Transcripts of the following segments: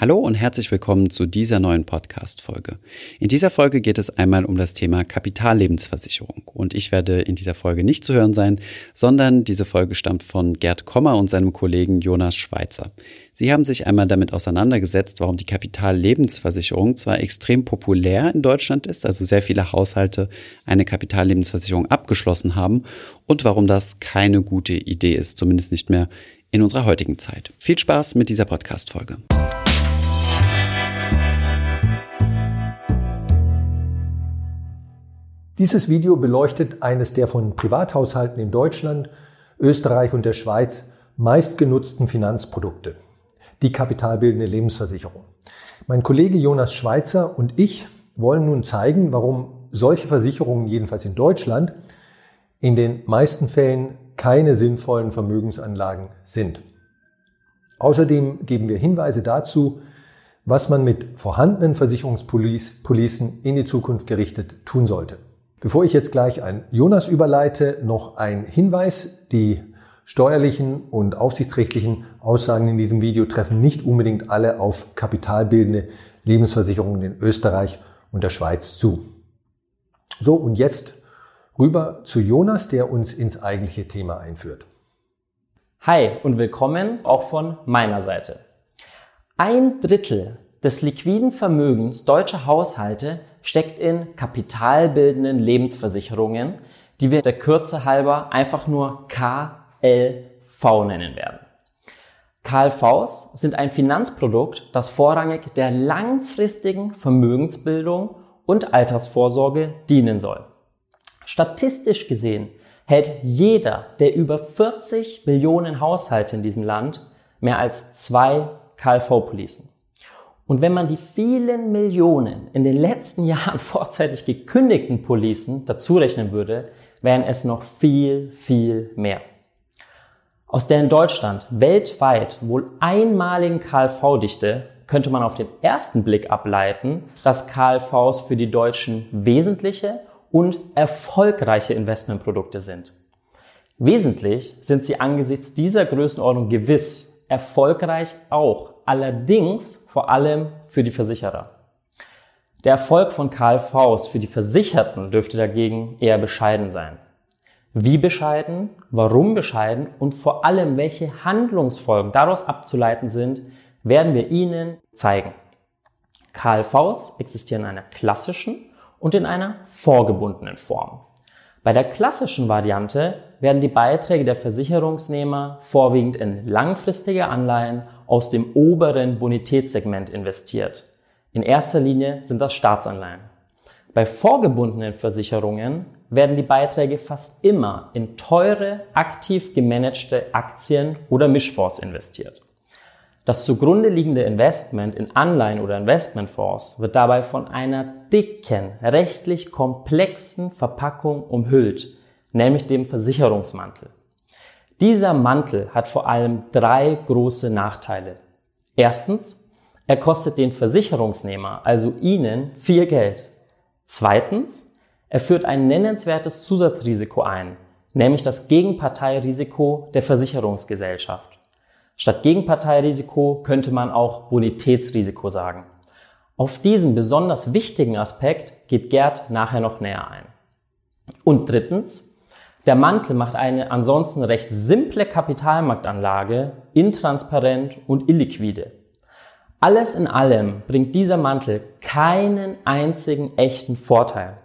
Hallo und herzlich willkommen zu dieser neuen Podcast-Folge. In dieser Folge geht es einmal um das Thema Kapitallebensversicherung. Und ich werde in dieser Folge nicht zu hören sein, sondern diese Folge stammt von Gerd Kommer und seinem Kollegen Jonas Schweizer. Sie haben sich einmal damit auseinandergesetzt, warum die Kapitallebensversicherung zwar extrem populär in Deutschland ist, also sehr viele Haushalte eine Kapitallebensversicherung abgeschlossen haben und warum das keine gute Idee ist, zumindest nicht mehr in unserer heutigen Zeit. Viel Spaß mit dieser Podcast-Folge. Dieses Video beleuchtet eines der von Privathaushalten in Deutschland, Österreich und der Schweiz meistgenutzten Finanzprodukte, die kapitalbildende Lebensversicherung. Mein Kollege Jonas Schweizer und ich wollen nun zeigen, warum solche Versicherungen, jedenfalls in Deutschland, in den meisten Fällen keine sinnvollen Vermögensanlagen sind. Außerdem geben wir Hinweise dazu, was man mit vorhandenen Versicherungspolicen in die Zukunft gerichtet tun sollte. Bevor ich jetzt gleich an Jonas überleite, noch ein Hinweis. Die steuerlichen und aufsichtsrechtlichen Aussagen in diesem Video treffen nicht unbedingt alle auf kapitalbildende Lebensversicherungen in Österreich und der Schweiz zu. So, und jetzt rüber zu Jonas, der uns ins eigentliche Thema einführt. Hi und willkommen auch von meiner Seite. Ein Drittel des liquiden Vermögens deutscher Haushalte steckt in kapitalbildenden Lebensversicherungen, die wir der Kürze halber einfach nur KLV nennen werden. KLVs sind ein Finanzprodukt, das vorrangig der langfristigen Vermögensbildung und Altersvorsorge dienen soll. Statistisch gesehen hält jeder der über 40 Millionen Haushalte in diesem Land mehr als zwei KLV-Policen. Und wenn man die vielen Millionen in den letzten Jahren vorzeitig gekündigten Policen dazu rechnen würde, wären es noch viel, viel mehr. Aus der in Deutschland weltweit wohl einmaligen KLV-Dichte könnte man auf den ersten Blick ableiten, dass KLVs für die Deutschen wesentliche und erfolgreiche Investmentprodukte sind. Wesentlich sind sie angesichts dieser Größenordnung gewiss, erfolgreich auch, allerdings vor allem für die Versicherer. Der Erfolg von KLVs für die Versicherten dürfte dagegen eher bescheiden sein. Wie bescheiden, warum bescheiden und vor allem welche Handlungsfolgen daraus abzuleiten sind, werden wir Ihnen zeigen. KLVs existieren in einer klassischen und in einer vorgebundenen Form. Bei der klassischen Variante werden die Beiträge der Versicherungsnehmer vorwiegend in langfristige Anleihen aus dem oberen Bonitätssegment investiert. In erster Linie sind das Staatsanleihen. Bei vorgebundenen Versicherungen werden die Beiträge fast immer in teure, aktiv gemanagte Aktien oder Mischfonds investiert. Das zugrunde liegende Investment in Anleihen oder Investmentfonds wird dabei von einer dicken, rechtlich komplexen Verpackung umhüllt, nämlich dem Versicherungsmantel. Dieser Mantel hat vor allem drei große Nachteile. Erstens, er kostet den Versicherungsnehmer, also Ihnen, viel Geld. Zweitens, er führt ein nennenswertes Zusatzrisiko ein, nämlich das Gegenparteirisiko der Versicherungsgesellschaft. Statt Gegenparteirisiko könnte man auch Bonitätsrisiko sagen. Auf diesen besonders wichtigen Aspekt geht Gerd nachher noch näher ein. Und drittens, der Mantel macht eine ansonsten recht simple Kapitalmarktanlage intransparent und illiquide. Alles in allem bringt dieser Mantel keinen einzigen echten Vorteil.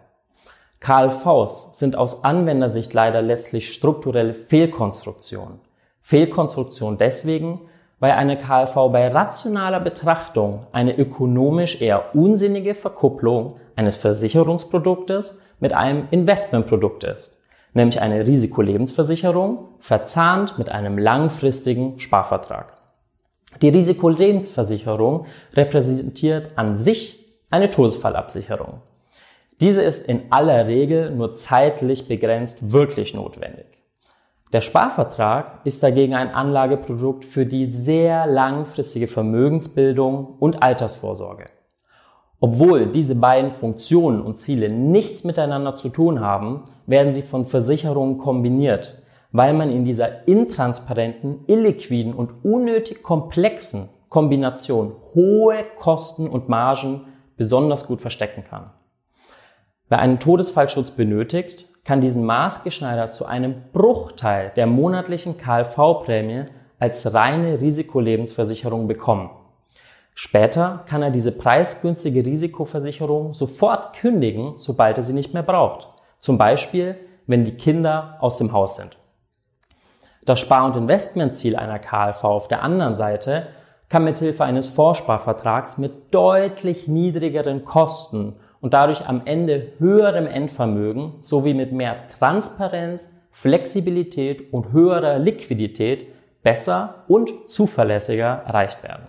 KLVs sind aus Anwendersicht leider letztlich strukturelle Fehlkonstruktionen. Fehlkonstruktion deswegen, weil eine KLV bei rationaler Betrachtung eine ökonomisch eher unsinnige Verkupplung eines Versicherungsproduktes mit einem Investmentprodukt ist nämlich eine Risikolebensversicherung, verzahnt mit einem langfristigen Sparvertrag. Die Risikolebensversicherung repräsentiert an sich eine Todesfallabsicherung. Diese ist in aller Regel nur zeitlich begrenzt wirklich notwendig. Der Sparvertrag ist dagegen ein Anlageprodukt für die sehr langfristige Vermögensbildung und Altersvorsorge. Obwohl diese beiden Funktionen und Ziele nichts miteinander zu tun haben, werden sie von Versicherungen kombiniert, weil man in dieser intransparenten, illiquiden und unnötig komplexen Kombination hohe Kosten und Margen besonders gut verstecken kann. Wer einen Todesfallschutz benötigt, kann diesen maßgeschneidert zu einem Bruchteil der monatlichen KLV-Prämie als reine Risikolebensversicherung bekommen. Später kann er diese preisgünstige Risikoversicherung sofort kündigen, sobald er sie nicht mehr braucht. Zum Beispiel, wenn die Kinder aus dem Haus sind. Das Spar- und Investmentziel einer KLV auf der anderen Seite kann mithilfe eines Vorsparvertrags mit deutlich niedrigeren Kosten und dadurch am Ende höherem Endvermögen sowie mit mehr Transparenz, Flexibilität und höherer Liquidität besser und zuverlässiger erreicht werden.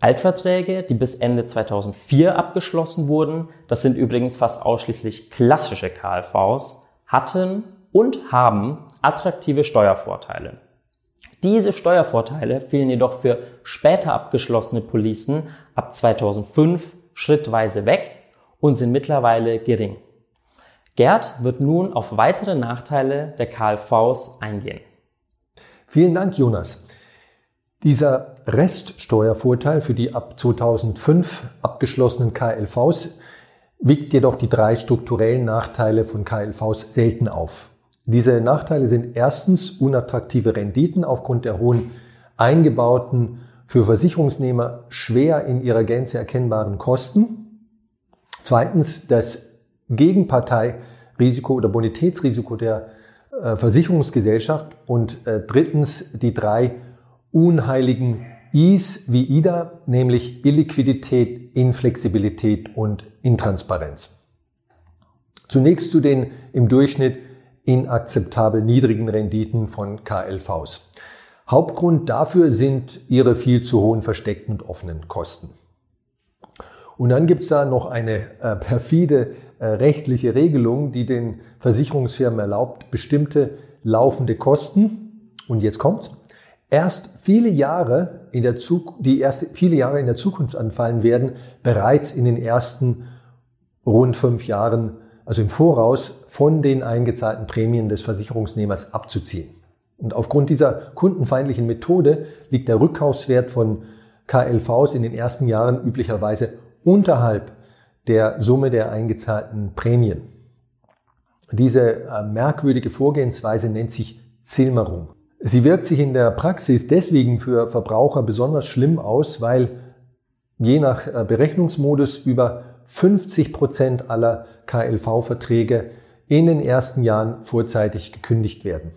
Altverträge, die bis Ende 2004 abgeschlossen wurden, das sind übrigens fast ausschließlich klassische KLVs, hatten und haben attraktive Steuervorteile. Diese Steuervorteile fielen jedoch für später abgeschlossene Policen ab 2005 schrittweise weg und sind mittlerweile gering. Gerd wird nun auf weitere Nachteile der KLVs eingehen. Vielen Dank, Jonas. Dieser Reststeuervorteil für die ab 2005 abgeschlossenen KLVs wiegt jedoch die drei strukturellen Nachteile von KLVs selten auf. Diese Nachteile sind erstens unattraktive Renditen aufgrund der hohen eingebauten, für Versicherungsnehmer schwer in ihrer Gänze erkennbaren Kosten. Zweitens das Gegenparteirisiko oder Bonitätsrisiko der äh, Versicherungsgesellschaft. Und äh, drittens die drei unheiligen Is wie IDA, nämlich Illiquidität, Inflexibilität und Intransparenz. Zunächst zu den im Durchschnitt inakzeptabel niedrigen Renditen von KLVs. Hauptgrund dafür sind ihre viel zu hohen versteckten und offenen Kosten. Und dann gibt's da noch eine äh, perfide äh, rechtliche Regelung, die den Versicherungsfirmen erlaubt, bestimmte laufende Kosten, und jetzt kommt's, erst viele Jahre in der Zukunft, die erst viele Jahre in der Zukunft anfallen werden, bereits in den ersten rund fünf Jahren also im Voraus von den eingezahlten Prämien des Versicherungsnehmers abzuziehen. Und aufgrund dieser kundenfeindlichen Methode liegt der Rückkaufswert von KLVs in den ersten Jahren üblicherweise unterhalb der Summe der eingezahlten Prämien. Diese äh, merkwürdige Vorgehensweise nennt sich Zilmerung. Sie wirkt sich in der Praxis deswegen für Verbraucher besonders schlimm aus, weil je nach äh, Berechnungsmodus über 50 Prozent aller KLV-Verträge in den ersten Jahren vorzeitig gekündigt werden.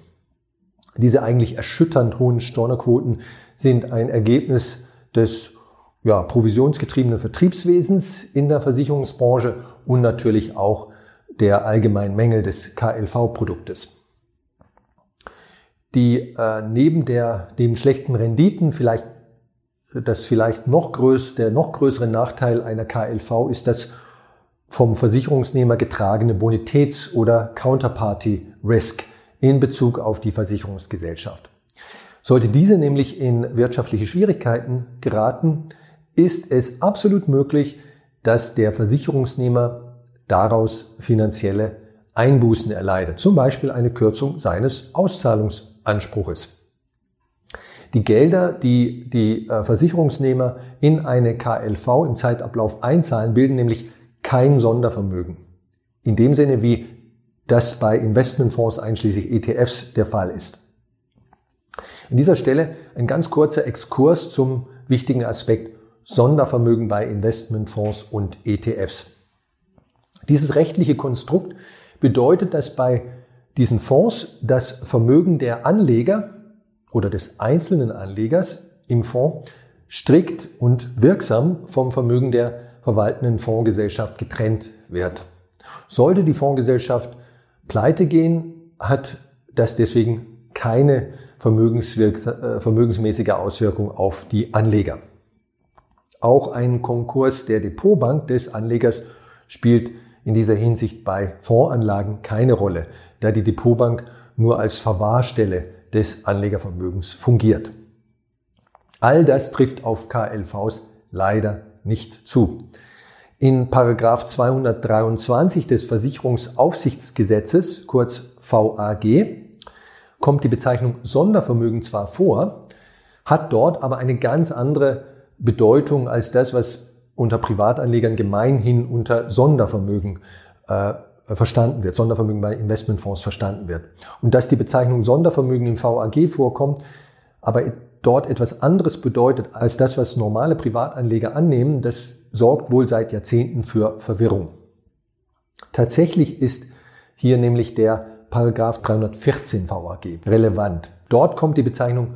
Diese eigentlich erschütternd hohen Stornoquoten sind ein Ergebnis des ja, provisionsgetriebenen Vertriebswesens in der Versicherungsbranche und natürlich auch der allgemeinen Mängel des KLV-Produktes. Die äh, neben der, dem schlechten Renditen vielleicht das vielleicht noch größ, der noch größere Nachteil einer KLV ist das vom Versicherungsnehmer getragene Bonitäts- oder Counterparty-Risk in Bezug auf die Versicherungsgesellschaft. Sollte diese nämlich in wirtschaftliche Schwierigkeiten geraten, ist es absolut möglich, dass der Versicherungsnehmer daraus finanzielle Einbußen erleidet, zum Beispiel eine Kürzung seines Auszahlungsanspruches. Die Gelder, die die äh, Versicherungsnehmer in eine KLV im Zeitablauf einzahlen, bilden nämlich kein Sondervermögen. In dem Sinne, wie das bei Investmentfonds einschließlich ETFs der Fall ist. An dieser Stelle ein ganz kurzer Exkurs zum wichtigen Aspekt Sondervermögen bei Investmentfonds und ETFs. Dieses rechtliche Konstrukt bedeutet, dass bei diesen Fonds das Vermögen der Anleger oder des einzelnen Anlegers im Fonds strikt und wirksam vom Vermögen der verwaltenden Fondsgesellschaft getrennt wird. Sollte die Fondsgesellschaft pleite gehen, hat das deswegen keine äh, vermögensmäßige Auswirkung auf die Anleger. Auch ein Konkurs der Depotbank des Anlegers spielt in dieser Hinsicht bei Fondsanlagen keine Rolle, da die Depotbank nur als Verwahrstelle des Anlegervermögens fungiert. All das trifft auf KLVs leider nicht zu. In Paragraph 223 des Versicherungsaufsichtsgesetzes, kurz VAG, kommt die Bezeichnung Sondervermögen zwar vor, hat dort aber eine ganz andere Bedeutung als das, was unter Privatanlegern gemeinhin unter Sondervermögen äh, verstanden wird, Sondervermögen bei Investmentfonds verstanden wird. Und dass die Bezeichnung Sondervermögen im VAG vorkommt, aber dort etwas anderes bedeutet als das, was normale Privatanleger annehmen, das sorgt wohl seit Jahrzehnten für Verwirrung. Tatsächlich ist hier nämlich der Paragraph 314 VAG relevant. Dort kommt die Bezeichnung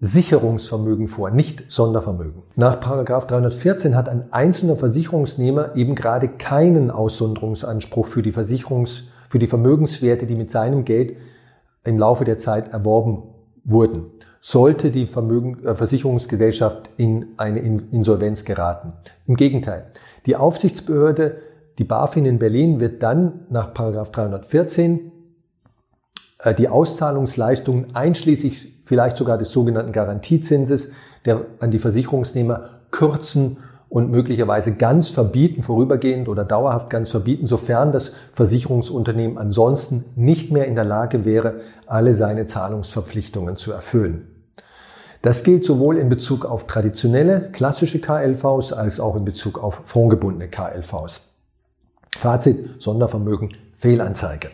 Sicherungsvermögen vor, nicht Sondervermögen. Nach Paragraph 314 hat ein einzelner Versicherungsnehmer eben gerade keinen Aussonderungsanspruch für die Versicherungs, für die Vermögenswerte, die mit seinem Geld im Laufe der Zeit erworben wurden. Sollte die Vermögen, äh, Versicherungsgesellschaft in eine Insolvenz geraten. Im Gegenteil. Die Aufsichtsbehörde, die BaFin in Berlin, wird dann nach Paragraph 314 äh, die Auszahlungsleistungen einschließlich vielleicht sogar des sogenannten Garantiezinses, der an die Versicherungsnehmer kürzen und möglicherweise ganz verbieten, vorübergehend oder dauerhaft ganz verbieten, sofern das Versicherungsunternehmen ansonsten nicht mehr in der Lage wäre, alle seine Zahlungsverpflichtungen zu erfüllen. Das gilt sowohl in Bezug auf traditionelle, klassische KLVs als auch in Bezug auf fondgebundene KLVs. Fazit, Sondervermögen, Fehlanzeige.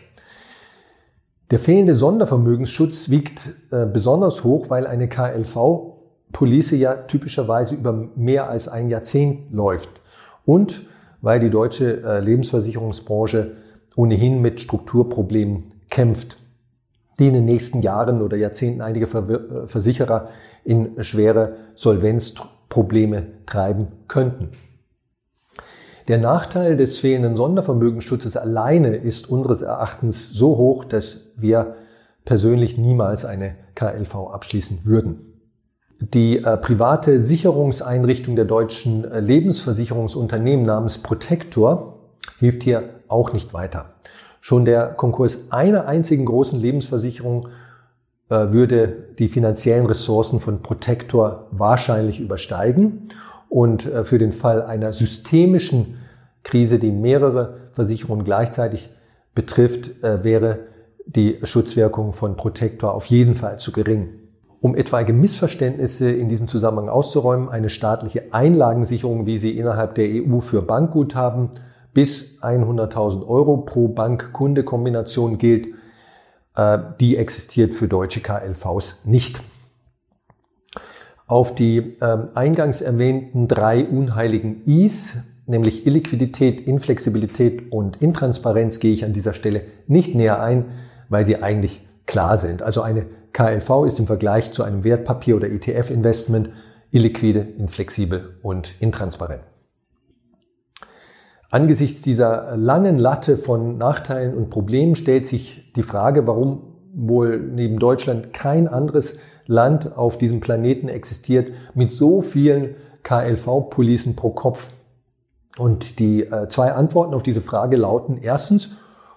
Der fehlende Sondervermögensschutz wiegt äh, besonders hoch, weil eine KLV-Police ja typischerweise über mehr als ein Jahrzehnt läuft und weil die deutsche äh, Lebensversicherungsbranche ohnehin mit Strukturproblemen kämpft, die in den nächsten Jahren oder Jahrzehnten einige äh, Versicherer in schwere Solvenzprobleme treiben könnten. Der Nachteil des fehlenden Sondervermögensschutzes alleine ist unseres Erachtens so hoch, dass wir persönlich niemals eine KLV abschließen würden. Die äh, private Sicherungseinrichtung der deutschen äh, Lebensversicherungsunternehmen namens Protector hilft hier auch nicht weiter. Schon der Konkurs einer einzigen großen Lebensversicherung äh, würde die finanziellen Ressourcen von Protector wahrscheinlich übersteigen und äh, für den Fall einer systemischen Krise, die mehrere Versicherungen gleichzeitig betrifft, äh, wäre die Schutzwirkung von Protektor auf jeden Fall zu gering. Um etwaige Missverständnisse in diesem Zusammenhang auszuräumen, eine staatliche Einlagensicherung, wie sie innerhalb der EU für Bankguthaben bis 100.000 Euro pro Bank-Kunde-Kombination gilt, äh, die existiert für deutsche KLVs nicht. Auf die ähm, eingangs erwähnten drei unheiligen Is, nämlich Illiquidität, Inflexibilität und Intransparenz, gehe ich an dieser Stelle nicht näher ein, weil sie eigentlich klar sind. Also eine KLV ist im Vergleich zu einem Wertpapier- oder ETF-Investment illiquide, inflexibel und intransparent. Angesichts dieser langen Latte von Nachteilen und Problemen stellt sich die Frage, warum wohl neben Deutschland kein anderes Land auf diesem Planeten existiert mit so vielen KLV-Policen pro Kopf? Und die äh, zwei Antworten auf diese Frage lauten erstens,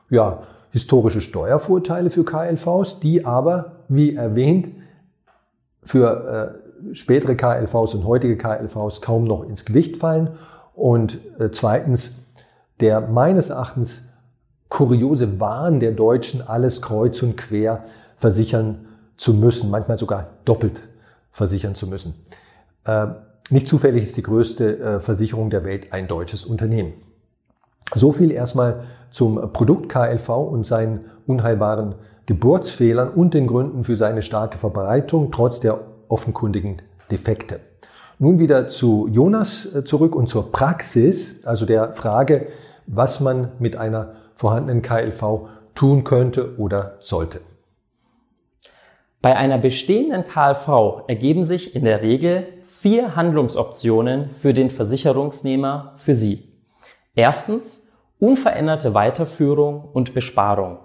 ja, historische Steuervorteile für KLVs, die aber, wie erwähnt, für äh, spätere KLVs und heutige KLVs kaum noch ins Gewicht fallen. Und äh, zweitens, der meines Erachtens kuriose Wahn der Deutschen, alles kreuz und quer versichern zu müssen, manchmal sogar doppelt versichern zu müssen. Äh, nicht zufällig ist die größte äh, Versicherung der Welt ein deutsches Unternehmen. So viel erstmal zum Produkt KLV und seinen unheilbaren Geburtsfehlern und den Gründen für seine starke Verbreitung trotz der offenkundigen Defekte. Nun wieder zu Jonas äh, zurück und zur Praxis, also der Frage, was man mit einer vorhandenen KLV tun könnte oder sollte. Bei einer bestehenden KLV ergeben sich in der Regel vier Handlungsoptionen für den Versicherungsnehmer für Sie. Erstens unveränderte Weiterführung und Besparung.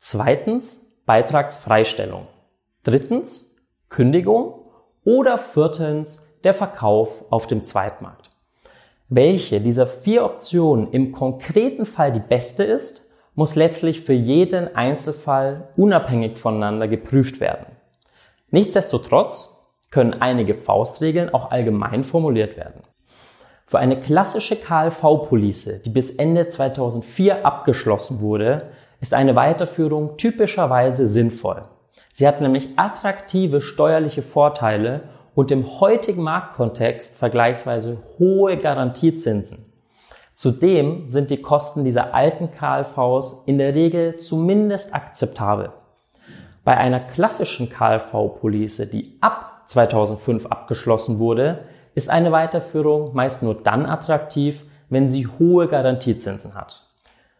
Zweitens Beitragsfreistellung. Drittens Kündigung oder viertens der Verkauf auf dem Zweitmarkt. Welche dieser vier Optionen im konkreten Fall die beste ist, muss letztlich für jeden Einzelfall unabhängig voneinander geprüft werden. Nichtsdestotrotz können einige Faustregeln auch allgemein formuliert werden. Für eine klassische KLV-Police, die bis Ende 2004 abgeschlossen wurde, ist eine Weiterführung typischerweise sinnvoll. Sie hat nämlich attraktive steuerliche Vorteile und im heutigen Marktkontext vergleichsweise hohe Garantiezinsen. Zudem sind die Kosten dieser alten KLVs in der Regel zumindest akzeptabel. Bei einer klassischen KLV-Police, die ab 2005 abgeschlossen wurde, ist eine Weiterführung meist nur dann attraktiv, wenn sie hohe Garantiezinsen hat.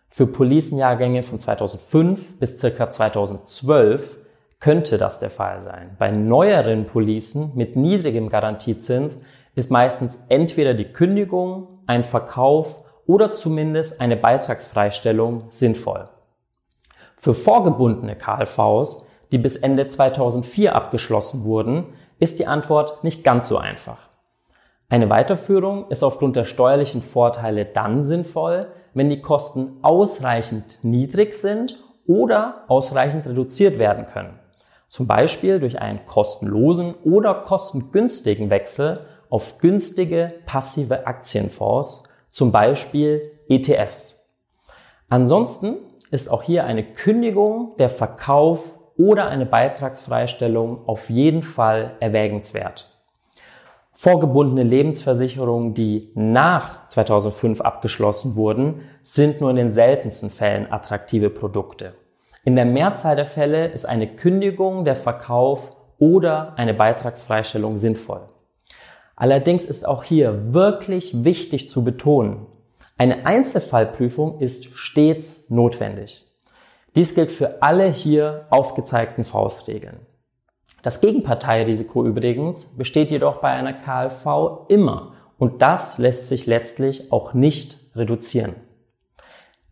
Für Policenjahrgänge von 2005 bis circa 2012 könnte das der Fall sein. Bei neueren Policen mit niedrigem Garantiezins ist meistens entweder die Kündigung, ein Verkauf oder zumindest eine Beitragsfreistellung sinnvoll. Für vorgebundene KLVs, die bis Ende 2004 abgeschlossen wurden, ist die Antwort nicht ganz so einfach. Eine Weiterführung ist aufgrund der steuerlichen Vorteile dann sinnvoll, wenn die Kosten ausreichend niedrig sind oder ausreichend reduziert werden können. Zum Beispiel durch einen kostenlosen oder kostengünstigen Wechsel auf günstige passive Aktienfonds, zum Beispiel ETFs. Ansonsten ist auch hier eine Kündigung, der Verkauf oder eine Beitragsfreistellung auf jeden Fall erwägenswert. Vorgebundene Lebensversicherungen, die nach 2005 abgeschlossen wurden, sind nur in den seltensten Fällen attraktive Produkte. In der Mehrzahl der Fälle ist eine Kündigung, der Verkauf oder eine Beitragsfreistellung sinnvoll. Allerdings ist auch hier wirklich wichtig zu betonen, eine Einzelfallprüfung ist stets notwendig. Dies gilt für alle hier aufgezeigten Faustregeln. Das Gegenparteirisiko übrigens besteht jedoch bei einer KLV immer und das lässt sich letztlich auch nicht reduzieren.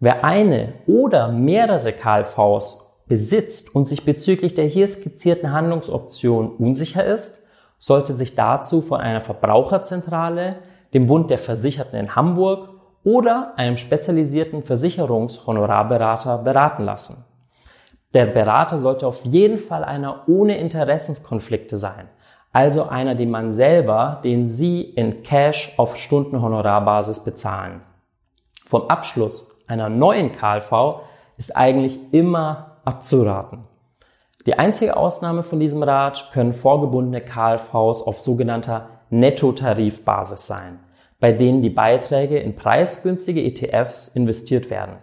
Wer eine oder mehrere KLVs besitzt und sich bezüglich der hier skizzierten Handlungsoption unsicher ist, sollte sich dazu von einer Verbraucherzentrale, dem Bund der Versicherten in Hamburg oder einem spezialisierten Versicherungshonorarberater beraten lassen. Der Berater sollte auf jeden Fall einer ohne Interessenskonflikte sein, also einer, den man selber, den Sie in Cash auf Stundenhonorarbasis bezahlen. Vom Abschluss einer neuen KLV ist eigentlich immer abzuraten. Die einzige Ausnahme von diesem Rat können vorgebundene KLVs auf sogenannter Nettotarifbasis sein, bei denen die Beiträge in preisgünstige ETFs investiert werden.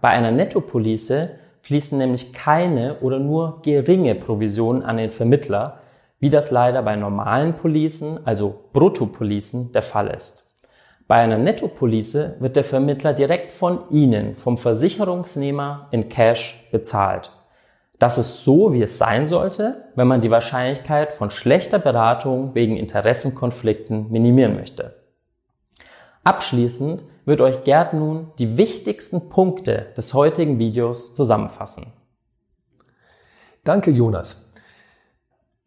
Bei einer Nettopolice fließen nämlich keine oder nur geringe Provisionen an den Vermittler, wie das leider bei normalen Policen, also Bruttopolicen, der Fall ist. Bei einer Nettopolice wird der Vermittler direkt von Ihnen, vom Versicherungsnehmer in Cash bezahlt. Das ist so, wie es sein sollte, wenn man die Wahrscheinlichkeit von schlechter Beratung wegen Interessenkonflikten minimieren möchte. Abschließend wird euch Gerd nun die wichtigsten Punkte des heutigen Videos zusammenfassen. Danke, Jonas.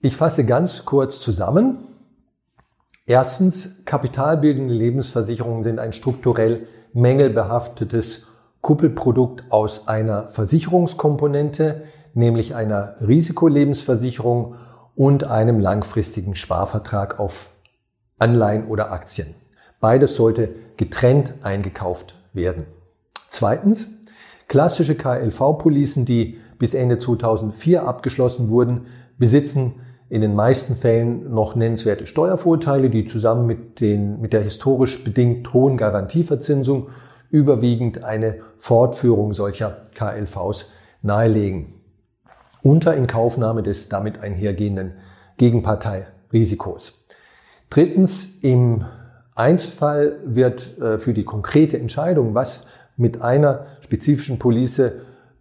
Ich fasse ganz kurz zusammen. Erstens, kapitalbildende Lebensversicherungen sind ein strukturell mängelbehaftetes Kuppelprodukt aus einer Versicherungskomponente, nämlich einer Risikolebensversicherung und einem langfristigen Sparvertrag auf Anleihen oder Aktien. Beides sollte getrennt eingekauft werden. Zweitens, klassische KLV-Policen, die bis Ende 2004 abgeschlossen wurden, besitzen in den meisten Fällen noch nennenswerte Steuervorteile, die zusammen mit, den, mit der historisch bedingt hohen Garantieverzinsung überwiegend eine Fortführung solcher KLVs nahelegen. Unter Inkaufnahme des damit einhergehenden Gegenparteirisikos. Drittens, im Einzelfall wird äh, für die konkrete Entscheidung, was mit einer spezifischen Police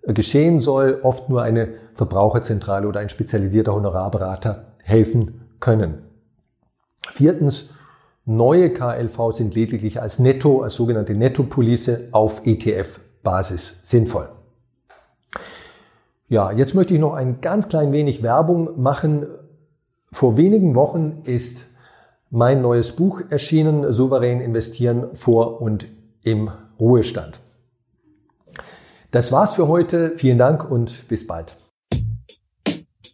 geschehen soll, oft nur eine Verbraucherzentrale oder ein spezialisierter Honorarberater helfen können. Viertens, neue KLV sind lediglich als Netto, als sogenannte Nettopolice auf ETF-Basis sinnvoll. Ja, jetzt möchte ich noch ein ganz klein wenig Werbung machen. Vor wenigen Wochen ist mein neues Buch erschienen, Souverän investieren vor und im Ruhestand. Das war's für heute. Vielen Dank und bis bald.